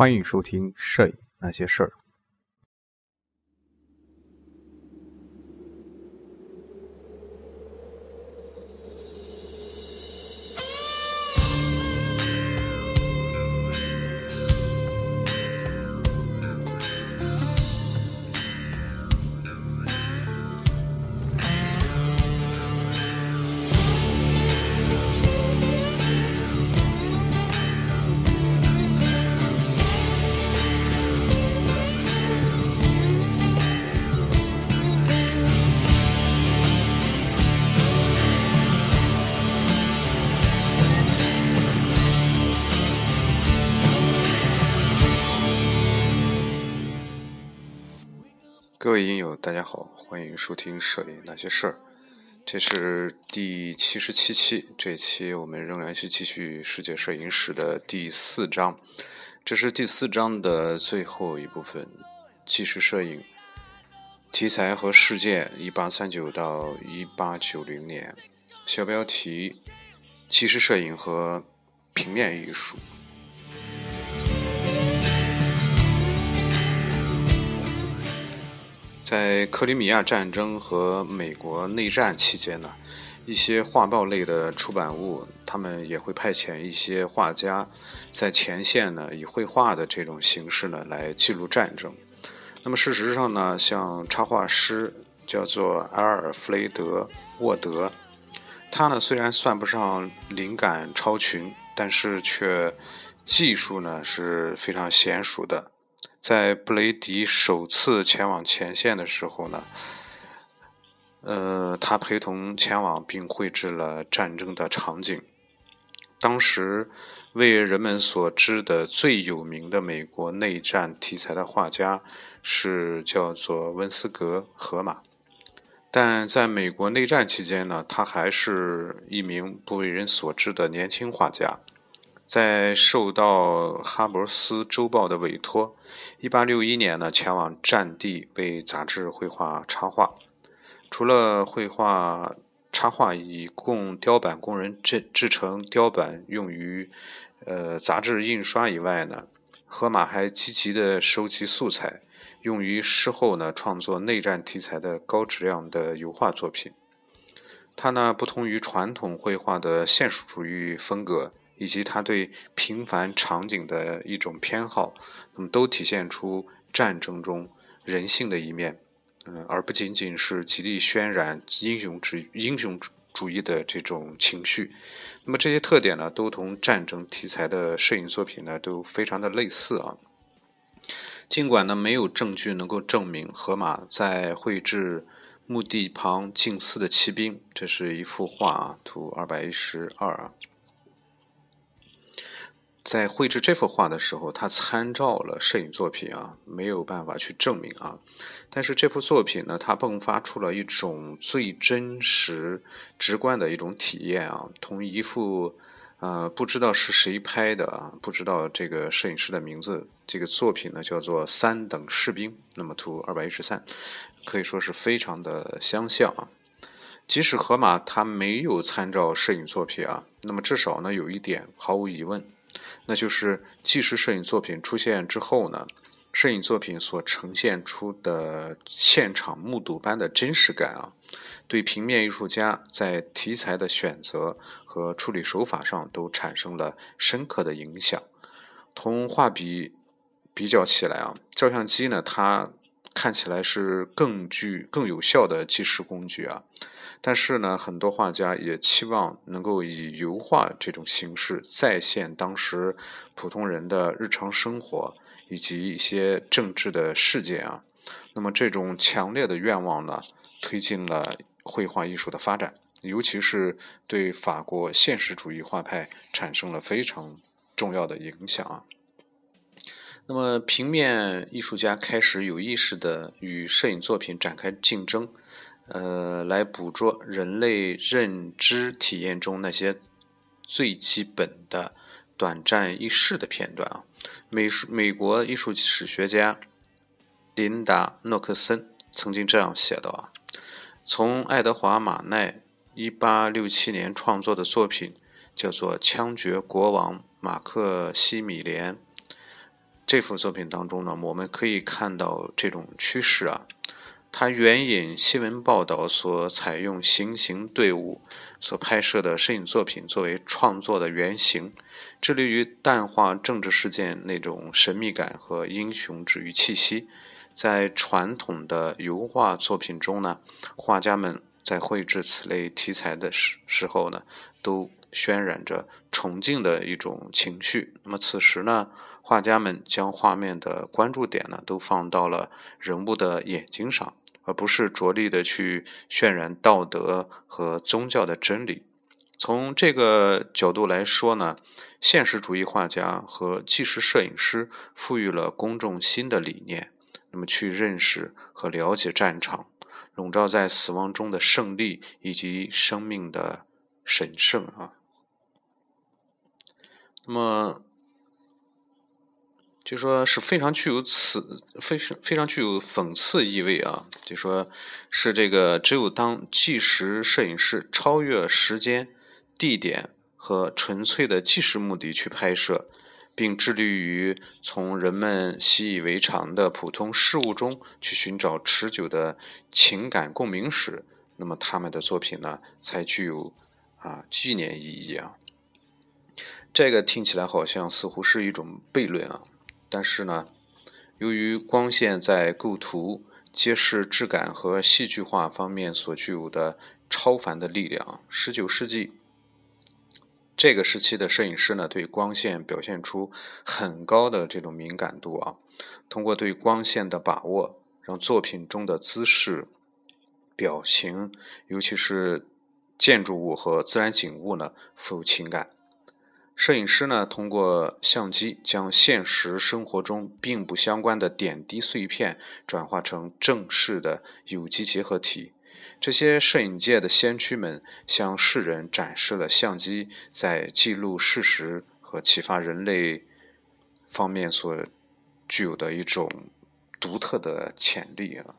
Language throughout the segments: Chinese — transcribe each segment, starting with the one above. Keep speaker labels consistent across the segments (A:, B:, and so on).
A: 欢迎收听《摄影那些事儿》。欢迎收听《摄影那些事儿》，这是第七十七期。这期我们仍然是继续世界摄影史的第四章，这是第四章的最后一部分，纪实摄影题材和事件：一八三九到一八九零年。小标题：纪实摄影和平面艺术。在克里米亚战争和美国内战期间呢，一些画报类的出版物，他们也会派遣一些画家在前线呢，以绘画的这种形式呢来记录战争。那么事实上呢，像插画师叫做阿尔弗雷德·沃德，他呢虽然算不上灵感超群，但是却技术呢是非常娴熟的。在布雷迪首次前往前线的时候呢，呃，他陪同前往并绘制了战争的场景。当时为人们所知的最有名的美国内战题材的画家是叫做温斯格·荷马，但在美国内战期间呢，他还是一名不为人所知的年轻画家。在受到哈伯斯周报的委托，1861年呢，前往战地为杂志绘画插画。除了绘画插画以供雕版工人制制成雕版用于呃杂志印刷以外呢，荷马还积极的收集素材，用于事后呢创作内战题材的高质量的油画作品。他呢不同于传统绘画的现实主义风格。以及他对平凡场景的一种偏好，那么都体现出战争中人性的一面，嗯，而不仅仅是极力渲染英雄主英雄主义的这种情绪。那么这些特点呢，都同战争题材的摄影作品呢都非常的类似啊。尽管呢没有证据能够证明荷马在绘制墓地旁静思的骑兵，这是一幅画啊，图二百一十二啊。在绘制这幅画的时候，他参照了摄影作品啊，没有办法去证明啊。但是这幅作品呢，它迸发出了一种最真实、直观的一种体验啊，同一幅呃不知道是谁拍的啊，不知道这个摄影师的名字。这个作品呢叫做《三等士兵》，那么图二百一十三，可以说是非常的相像啊。即使荷马他没有参照摄影作品啊，那么至少呢有一点毫无疑问。那就是纪实摄影作品出现之后呢，摄影作品所呈现出的现场目睹般的真实感啊，对平面艺术家在题材的选择和处理手法上都产生了深刻的影响。同画笔比较起来啊，照相机呢，它看起来是更具更有效的纪实工具啊。但是呢，很多画家也期望能够以油画这种形式再现当时普通人的日常生活以及一些政治的事件啊。那么这种强烈的愿望呢，推进了绘画艺术的发展，尤其是对法国现实主义画派产生了非常重要的影响啊。那么平面艺术家开始有意识的与摄影作品展开竞争。呃，来捕捉人类认知体验中那些最基本的短暂易逝的片段啊。美术美国艺术史学家琳达·诺克森曾经这样写道啊：从爱德华·马奈1867年创作的作品叫做《枪决国王马克西米连》，这幅作品当中呢，我们可以看到这种趋势啊。他援引新闻报道所采用行刑队伍所拍摄的摄影作品作为创作的原型，致力于淡化政治事件那种神秘感和英雄治愈气息。在传统的油画作品中呢，画家们在绘制此类题材的时时候呢，都渲染着崇敬的一种情绪。那么此时呢，画家们将画面的关注点呢，都放到了人物的眼睛上。而不是着力的去渲染道德和宗教的真理。从这个角度来说呢，现实主义画家和纪实摄影师赋予了公众新的理念，那么去认识和了解战场，笼罩在死亡中的胜利以及生命的神圣啊。那么。就说是非常具有此非常非常具有讽刺意味啊！就说是这个只有当纪实摄影师超越时间、地点和纯粹的纪实目的去拍摄，并致力于从人们习以为常的普通事物中去寻找持久的情感共鸣时，那么他们的作品呢，才具有啊纪念意义啊。这个听起来好像似乎是一种悖论啊。但是呢，由于光线在构图、揭示质感和戏剧化方面所具有的超凡的力量，十九世纪这个时期的摄影师呢，对光线表现出很高的这种敏感度啊。通过对光线的把握，让作品中的姿势、表情，尤其是建筑物和自然景物呢，富有情感。摄影师呢，通过相机将现实生活中并不相关的点滴碎片转化成正式的有机结合体。这些摄影界的先驱们向世人展示了相机在记录事实和启发人类方面所具有的一种独特的潜力啊。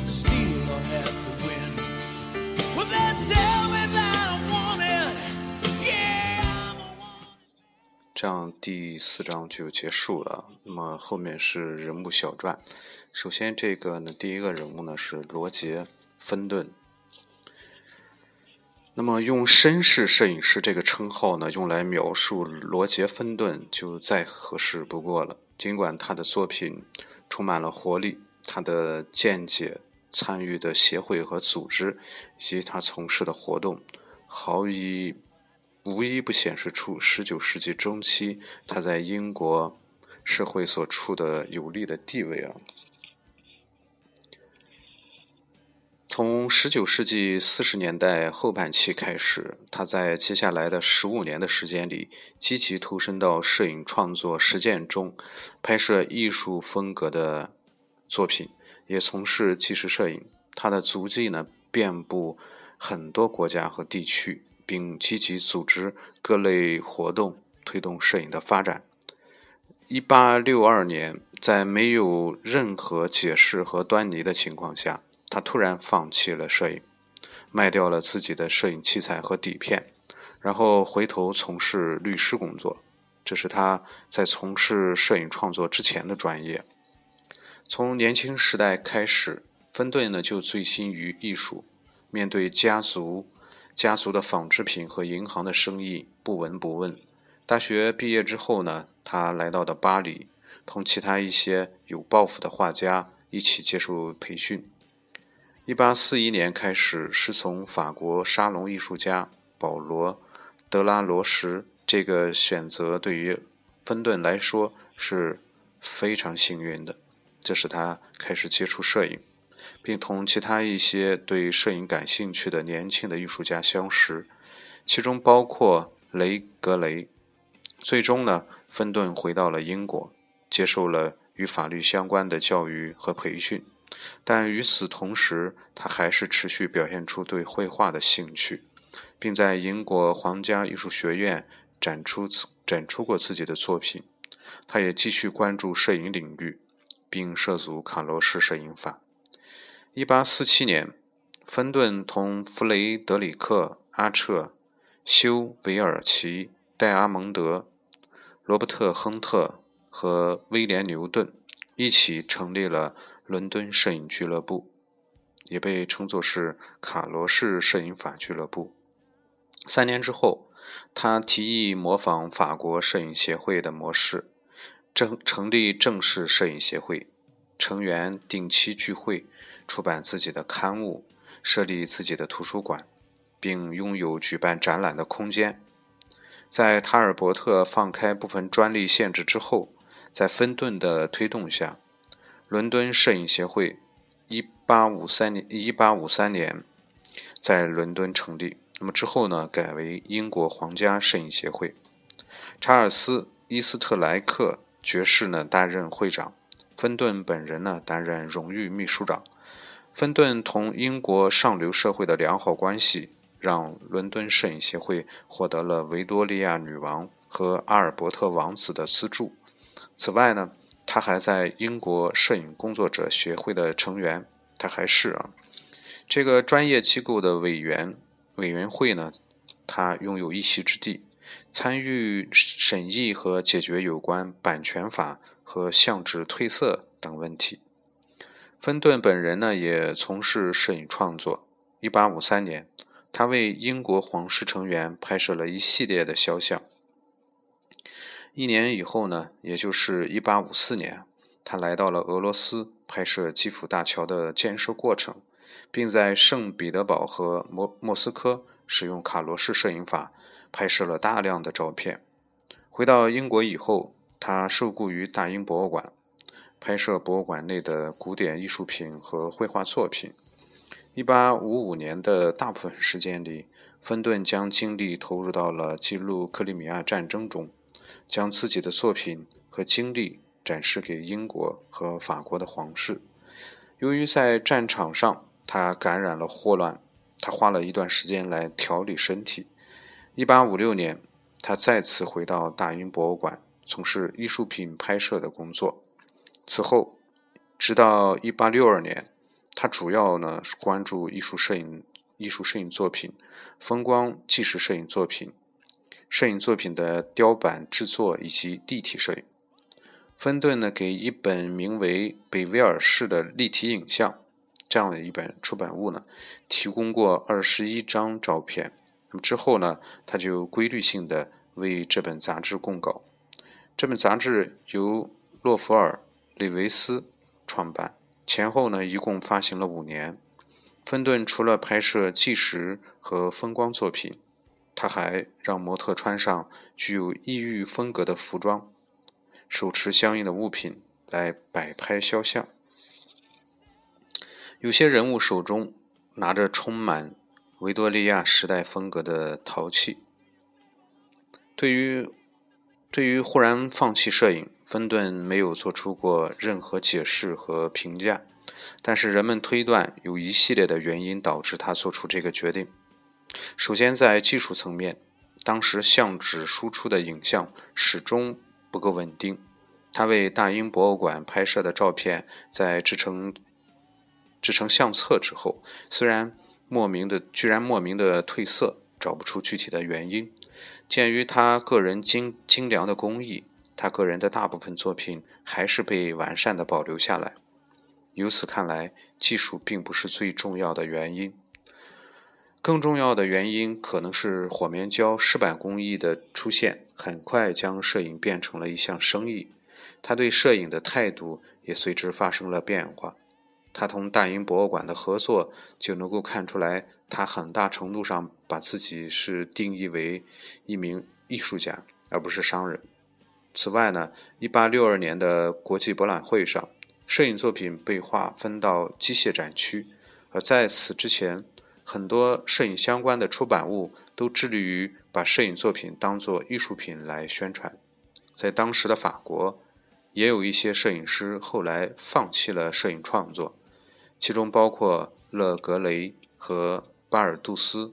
A: The steel of heaven 这样第四章就结束了。那么后面是人物小传。首先，这个呢，第一个人物呢是罗杰·芬顿。那么用绅士摄影师这个称号呢，用来描述罗杰·芬顿就再合适不过了。尽管他的作品充满了活力，他的见解。参与的协会和组织，以及他从事的活动，毫一无一不显示出十九世纪中期他在英国社会所处的有利的地位啊。从十九世纪四十年代后半期开始，他在接下来的十五年的时间里，积极投身到摄影创作实践中，拍摄艺术风格的作品。也从事纪实摄影，他的足迹呢遍布很多国家和地区，并积极组织各类活动，推动摄影的发展。一八六二年，在没有任何解释和端倪的情况下，他突然放弃了摄影，卖掉了自己的摄影器材和底片，然后回头从事律师工作。这是他在从事摄影创作之前的专业。从年轻时代开始，芬顿呢就醉心于艺术。面对家族、家族的纺织品和银行的生意，不闻不问。大学毕业之后呢，他来到了巴黎，同其他一些有抱负的画家一起接受培训。一八四一年开始师从法国沙龙艺术家保罗·德拉罗什。这个选择对于芬顿来说是非常幸运的。这使他开始接触摄影，并同其他一些对摄影感兴趣的年轻的艺术家相识，其中包括雷格雷。最终呢，芬顿回到了英国，接受了与法律相关的教育和培训。但与此同时，他还是持续表现出对绘画的兴趣，并在英国皇家艺术学院展出展出过自己的作品。他也继续关注摄影领域。并涉足卡罗式摄影法。一八四七年，芬顿同弗雷德里克·阿彻、休·韦尔奇、戴阿蒙德、罗伯特·亨特和威廉·牛顿一起成立了伦敦摄影俱乐部，也被称作是卡罗士摄影法俱乐部。三年之后，他提议模仿法国摄影协会的模式，正成立正式摄影协会，成员定期聚会，出版自己的刊物。设立自己的图书馆，并拥有举办展览的空间。在塔尔伯特放开部分专利限制之后，在芬顿的推动下，伦敦摄影协会1853年1853年在伦敦成立。那么之后呢，改为英国皇家摄影协会。查尔斯·伊斯特莱克爵士呢担任会长，芬顿本人呢担任荣誉秘书长。芬顿同英国上流社会的良好关系，让伦敦摄影协会获得了维多利亚女王和阿尔伯特王子的资助。此外呢，他还在英国摄影工作者协会的成员。他还是啊，这个专业机构的委员委员会呢，他拥有一席之地，参与审议和解决有关版权法和相纸褪色等问题。芬顿本人呢，也从事摄影创作。1853年，他为英国皇室成员拍摄了一系列的肖像。一年以后呢，也就是1854年，他来到了俄罗斯，拍摄基辅大桥的建设过程，并在圣彼得堡和莫莫斯科使用卡罗式摄影法拍摄了大量的照片。回到英国以后，他受雇于大英博物馆。拍摄博物馆内的古典艺术品和绘画作品。1855年的大部分时间里，芬顿将精力投入到了记录克里米亚战争中，将自己的作品和经历展示给英国和法国的皇室。由于在战场上他感染了霍乱，他花了一段时间来调理身体。1856年，他再次回到大英博物馆，从事艺术品拍摄的工作。此后，直到1862年，他主要呢关注艺术摄影、艺术摄影作品、风光纪实摄影作品、摄影作品的雕版制作以及立体摄影。芬顿呢给一本名为《北威尔士的立体影像》这样的一本出版物呢提供过二十一张照片。那么之后呢，他就规律性的为这本杂志供稿。这本杂志由洛弗尔。李维斯创办前后呢，一共发行了五年。芬顿除了拍摄纪实和风光作品，他还让模特穿上具有异域风格的服装，手持相应的物品来摆拍肖像。有些人物手中拿着充满维多利亚时代风格的陶器。对于对于忽然放弃摄影。芬顿没有做出过任何解释和评价，但是人们推断有一系列的原因导致他做出这个决定。首先，在技术层面，当时相纸输出的影像始终不够稳定。他为大英博物馆拍摄的照片在制成制成相册之后，虽然莫名的居然莫名的褪色，找不出具体的原因。鉴于他个人精精良的工艺。他个人的大部分作品还是被完善的保留下来。由此看来，技术并不是最重要的原因。更重要的原因可能是火棉胶湿版工艺的出现，很快将摄影变成了一项生意。他对摄影的态度也随之发生了变化。他同大英博物馆的合作就能够看出来，他很大程度上把自己是定义为一名艺术家，而不是商人。此外呢，1862年的国际博览会上，摄影作品被划分到机械展区，而在此之前，很多摄影相关的出版物都致力于把摄影作品当作艺术品来宣传。在当时的法国，也有一些摄影师后来放弃了摄影创作，其中包括勒格雷和巴尔杜斯。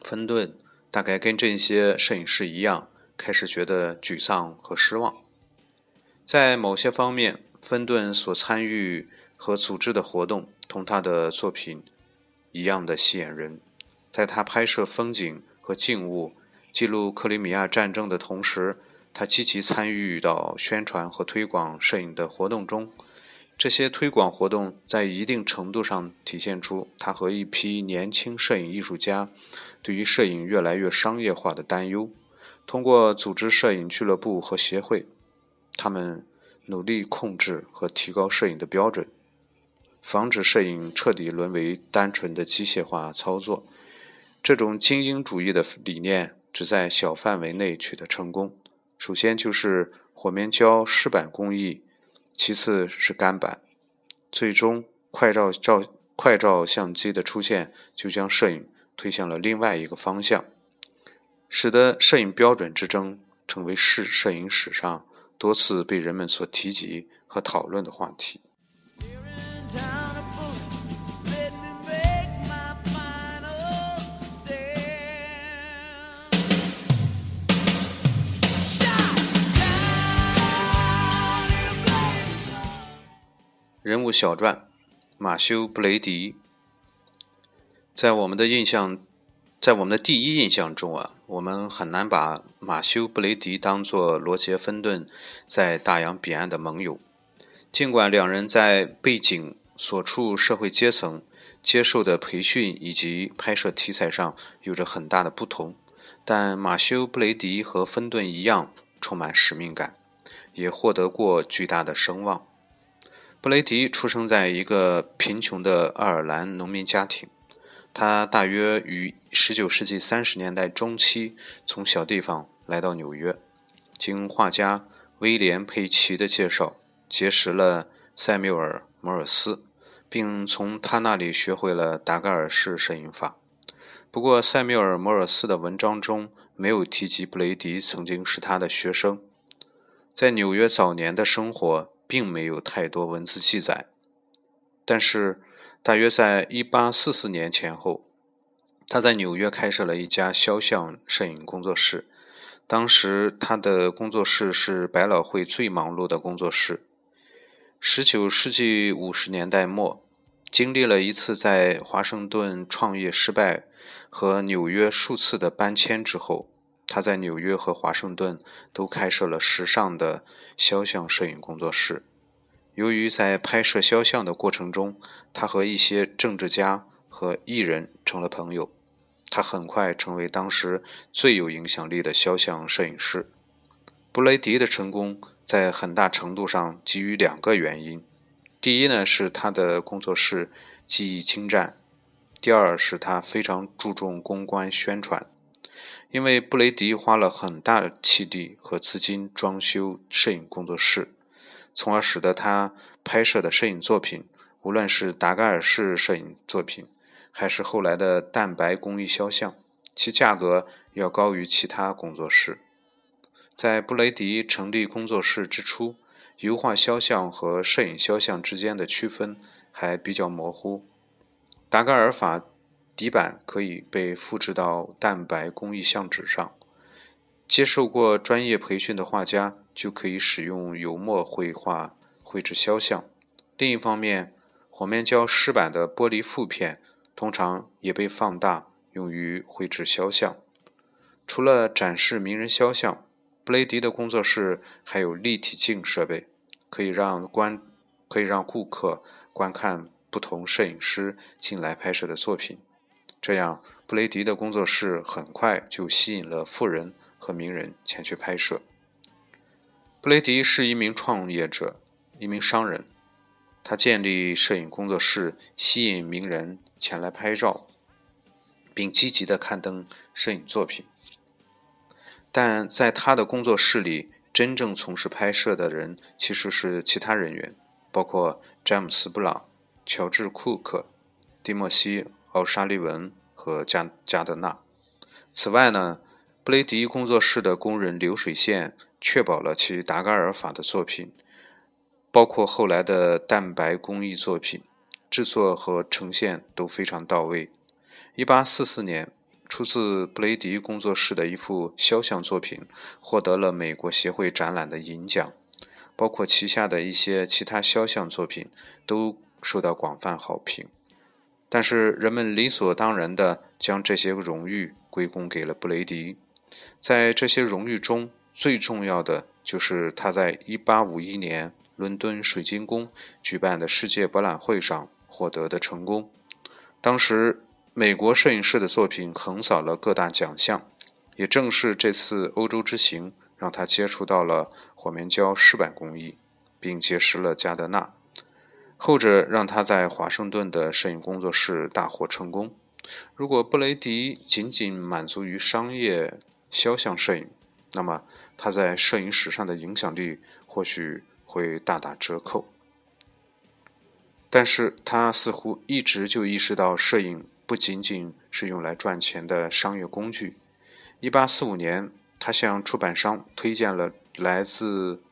A: 芬顿大概跟这些摄影师一样。开始觉得沮丧和失望，在某些方面，芬顿所参与和组织的活动同他的作品一样的吸引人。在他拍摄风景和静物、记录克里米亚战争的同时，他积极参与到宣传和推广摄影的活动中。这些推广活动在一定程度上体现出他和一批年轻摄影艺术家对于摄影越来越商业化的担忧。通过组织摄影俱乐部和协会，他们努力控制和提高摄影的标准，防止摄影彻底沦为单纯的机械化操作。这种精英主义的理念只在小范围内取得成功。首先就是火棉胶湿板工艺。其次是干板，最终快照照快照相机的出现，就将摄影推向了另外一个方向，使得摄影标准之争成为是摄影史上多次被人们所提及和讨论的话题。人物小传：马修·布雷迪。在我们的印象，在我们的第一印象中啊，我们很难把马修·布雷迪当作罗杰·芬顿在大洋彼岸的盟友。尽管两人在背景、所处社会阶层、接受的培训以及拍摄题材上有着很大的不同，但马修·布雷迪和芬顿一样充满使命感，也获得过巨大的声望。布雷迪出生在一个贫穷的爱尔兰农民家庭，他大约于19世纪30年代中期从小地方来到纽约，经画家威廉·佩奇的介绍，结识了塞缪尔·摩尔斯，并从他那里学会了达盖尔式摄影法。不过，塞缪尔·摩尔斯的文章中没有提及布雷迪曾经是他的学生。在纽约早年的生活。并没有太多文字记载，但是大约在一八四四年前后，他在纽约开设了一家肖像摄影工作室。当时他的工作室是百老汇最忙碌的工作室。十九世纪五十年代末，经历了一次在华盛顿创业失败和纽约数次的搬迁之后。他在纽约和华盛顿都开设了时尚的肖像摄影工作室。由于在拍摄肖像的过程中，他和一些政治家和艺人成了朋友，他很快成为当时最有影响力的肖像摄影师。布雷迪的成功在很大程度上基于两个原因：第一呢是他的工作室技艺精湛；第二是他非常注重公关宣传。因为布雷迪花了很大的气力和资金装修摄影工作室，从而使得他拍摄的摄影作品，无论是达盖尔式摄影作品，还是后来的蛋白工艺肖像，其价格要高于其他工作室。在布雷迪成立工作室之初，油画肖像和摄影肖像之间的区分还比较模糊。达盖尔法。底板可以被复制到蛋白工艺相纸上。接受过专业培训的画家就可以使用油墨绘画绘制肖像。另一方面，火面胶湿板的玻璃负片通常也被放大用于绘制肖像。除了展示名人肖像，布雷迪的工作室还有立体镜设备，可以让观可以让顾客观看不同摄影师近来拍摄的作品。这样，布雷迪的工作室很快就吸引了富人和名人前去拍摄。布雷迪是一名创业者，一名商人。他建立摄影工作室，吸引名人前来拍照，并积极地刊登摄影作品。但在他的工作室里，真正从事拍摄的人其实是其他人员，包括詹姆斯·布朗、乔治·库克、蒂莫西。奥沙利文和加加德纳。此外呢，布雷迪工作室的工人流水线确保了其达盖尔法的作品，包括后来的蛋白工艺作品，制作和呈现都非常到位。1844年，出自布雷迪工作室的一幅肖像作品获得了美国协会展览的银奖，包括旗下的一些其他肖像作品都受到广泛好评。但是人们理所当然地将这些荣誉归功给了布雷迪。在这些荣誉中，最重要的就是他在1851年伦敦水晶宫举办的世界博览会上获得的成功。当时，美国摄影师的作品横扫了各大奖项。也正是这次欧洲之行，让他接触到了火面胶湿板工艺，并结识了加德纳。后者让他在华盛顿的摄影工作室大获成功。如果布雷迪仅仅满足于商业肖像摄影，那么他在摄影史上的影响力或许会大打折扣。但是他似乎一直就意识到，摄影不仅仅是用来赚钱的商业工具。1845年，他向出版商推荐了来自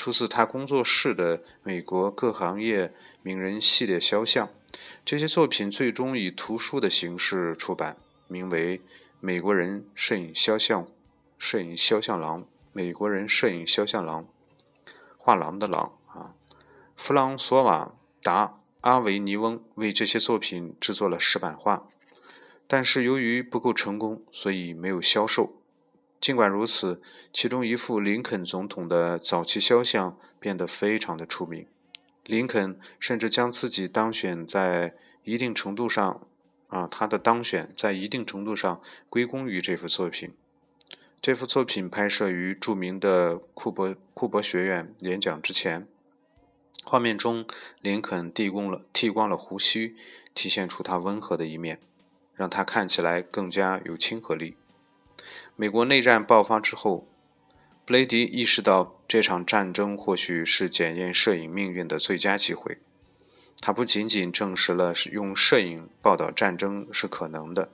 A: 出自他工作室的美国各行业名人系列肖像。这些作品最终以图书的形式出版，名为《美国人摄影肖像摄影肖像廊》。美国人摄影肖像廊，画廊的廊啊。弗朗索瓦·达·阿维尼翁为这些作品制作了石版画，但是由于不够成功，所以没有销售。尽管如此，其中一幅林肯总统的早期肖像变得非常的出名。林肯甚至将自己当选在一定程度上，啊，他的当选在一定程度上归功于这幅作品。这幅作品拍摄于著名的库伯库伯学院演讲之前。画面中，林肯剃光了剃光了胡须，体现出他温和的一面，让他看起来更加有亲和力。美国内战爆发之后，布雷迪意识到这场战争或许是检验摄影命运的最佳机会。他不仅仅证实了用摄影报道战争是可能的，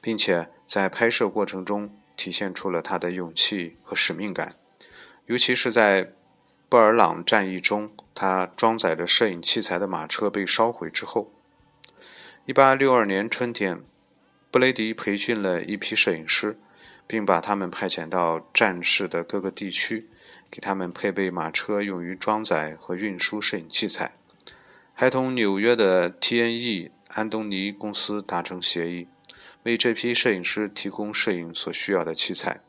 A: 并且在拍摄过程中。体现出了他的勇气和使命感，尤其是在布尔朗战役中，他装载着摄影器材的马车被烧毁之后。1862年春天，布雷迪培训了一批摄影师，并把他们派遣到战事的各个地区，给他们配备马车，用于装载和运输摄影器材，还同纽约的 T.N.E. 安东尼公司达成协议。为这批摄影师提供摄影所需要的器材。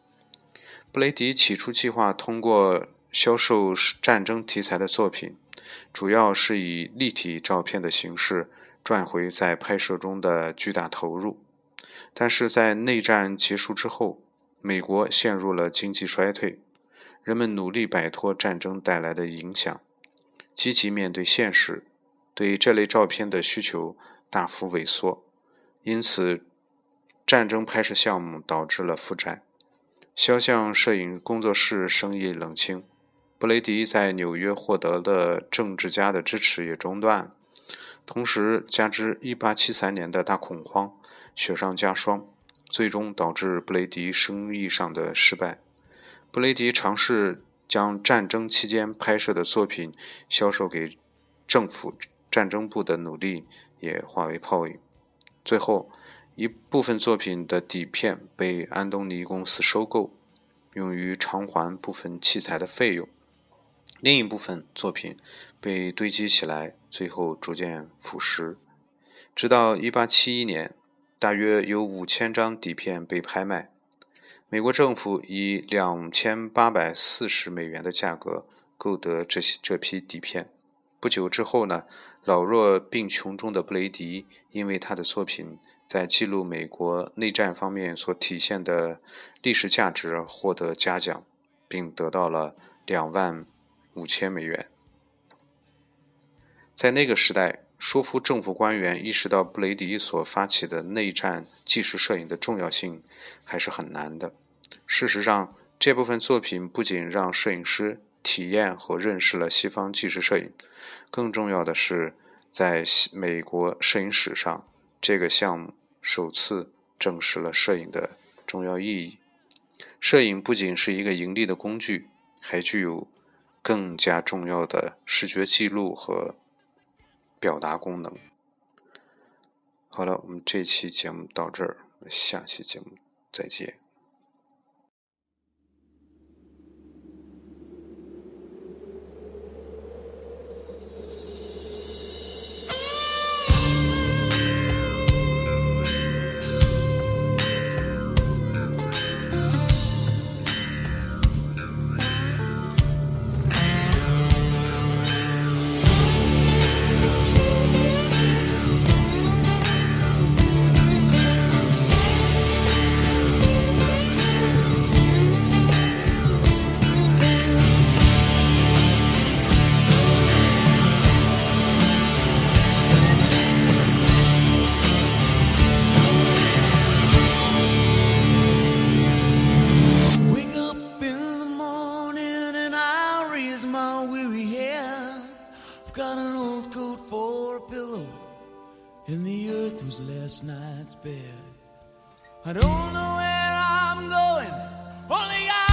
A: 布雷迪起初计划通过销售战争题材的作品，主要是以立体照片的形式赚回在拍摄中的巨大投入。但是在内战结束之后，美国陷入了经济衰退，人们努力摆脱战争带来的影响，积极面对现实，对这类照片的需求大幅萎缩，因此。战争拍摄项目导致了负债，肖像摄影工作室生意冷清，布雷迪在纽约获得的政治家的支持也中断。同时，加之1873年的大恐慌，雪上加霜，最终导致布雷迪生意上的失败。布雷迪尝试将战争期间拍摄的作品销售给政府战争部的努力也化为泡影，最后。一部分作品的底片被安东尼公司收购，用于偿还部分器材的费用；另一部分作品被堆积起来，最后逐渐腐蚀。直到1871年，大约有五千张底片被拍卖，美国政府以两千八百四十美元的价格购得这些这批底片。不久之后呢，老弱病穷中的布雷迪因为他的作品。在记录美国内战方面所体现的历史价值，获得嘉奖，并得到了两万五千美元。在那个时代，说服政府官员意识到布雷迪所发起的内战纪实摄影的重要性还是很难的。事实上，这部分作品不仅让摄影师体验和认识了西方纪实摄影，更重要的是，在美国摄影史上，这个项目。首次证实了摄影的重要意义。摄影不仅是一个盈利的工具，还具有更加重要的视觉记录和表达功能。好了，我们这期节目到这儿，下期节目再见。
B: a pillow, and the earth was last night's bed. I don't know where I'm going, only I.